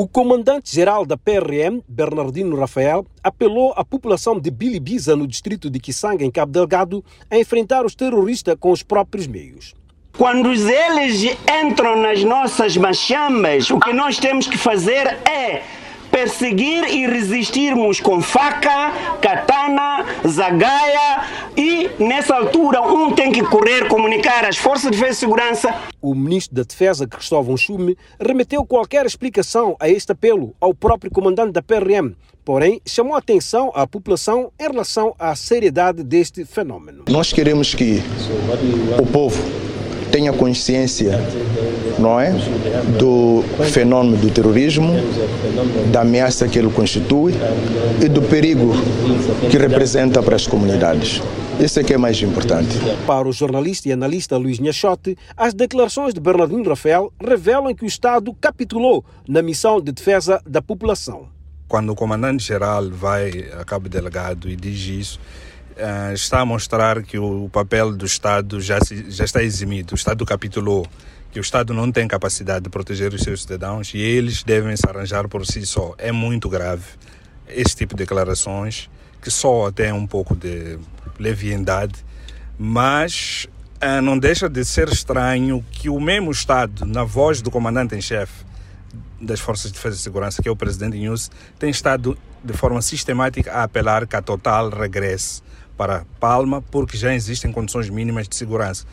O comandante-geral da PRM, Bernardino Rafael, apelou à população de Bilibiza, no distrito de Kisanga, em Cabo Delgado, a enfrentar os terroristas com os próprios meios. Quando eles entram nas nossas machambas, o que nós temos que fazer é perseguir e resistirmos com faca, katana, zagaia e, nessa altura, um tem que correr, comunicar às forças de defesa e segurança. O ministro da Defesa, Cristóvão Chume, remeteu qualquer explicação a este apelo ao próprio comandante da PRM, porém chamou a atenção à população em relação à seriedade deste fenômeno. Nós queremos que o povo tenha consciência, não é, do fenômeno do terrorismo, da ameaça que ele constitui e do perigo que representa para as comunidades. Isso é que é mais importante. Para o jornalista e analista Luiz Nhachote, as declarações de Bernardino Rafael revelam que o Estado capitulou na missão de defesa da população. Quando o comandante-geral vai a Cabo Delegado e diz isso, uh, está a mostrar que o papel do Estado já, se, já está eximido. O Estado capitulou, que o Estado não tem capacidade de proteger os seus cidadãos e eles devem se arranjar por si só. É muito grave esse tipo de declarações, que só tem um pouco de leviandade, mas uh, não deixa de ser estranho que o mesmo Estado, na voz do comandante em chefe das Forças de Defesa e Segurança, que é o presidente News, tem estado de forma sistemática a apelar que a Total regresse para Palma porque já existem condições mínimas de segurança.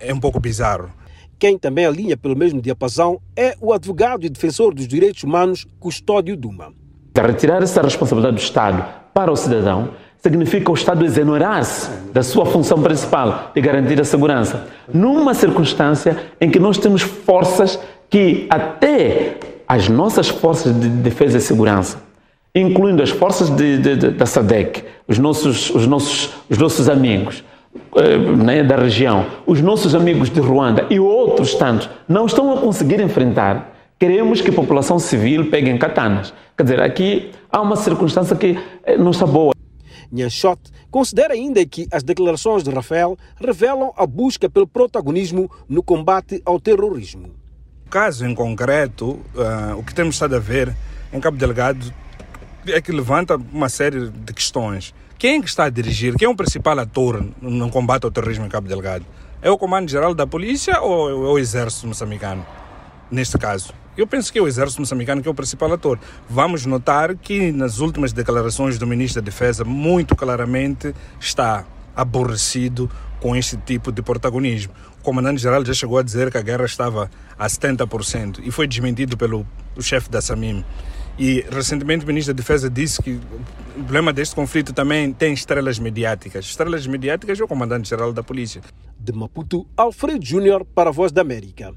É um pouco bizarro. Quem também alinha pelo mesmo diapasão é o advogado e defensor dos direitos humanos Custódio Duma. Retirar essa responsabilidade do Estado para o cidadão significa o Estado exonerar-se da sua função principal de garantir a segurança, numa circunstância em que nós temos forças que até as nossas forças de defesa e segurança incluindo as forças de, de, de, da SADEC, os nossos, os nossos, os nossos amigos eh, né, da região, os nossos amigos de Ruanda e outros tantos, não estão a conseguir enfrentar. Queremos que a população civil pegue em katanas. Quer dizer, aqui há uma circunstância que eh, não está boa. Nhanchot considera ainda que as declarações de Rafael revelam a busca pelo protagonismo no combate ao terrorismo. Caso em concreto, uh, o que temos estado a ver em Cabo Delgado é que levanta uma série de questões. Quem é que está a dirigir? Quem é o principal ator no combate ao terrorismo em Cabo Delgado? É o Comando-Geral da Polícia ou é o Exército Moçambicano? Neste caso. Eu penso que é o Exército Moçambicano que é o principal ator. Vamos notar que nas últimas declarações do Ministro da Defesa, muito claramente está aborrecido com este tipo de protagonismo. O Comandante-Geral já chegou a dizer que a guerra estava a 70% e foi desmentido pelo chefe da SAMIM. E recentemente o ministro da Defesa disse que o problema deste conflito também tem estrelas mediáticas. Estrelas mediáticas é o comandante-geral da polícia. De Maputo, Alfredo Júnior para a Voz da América.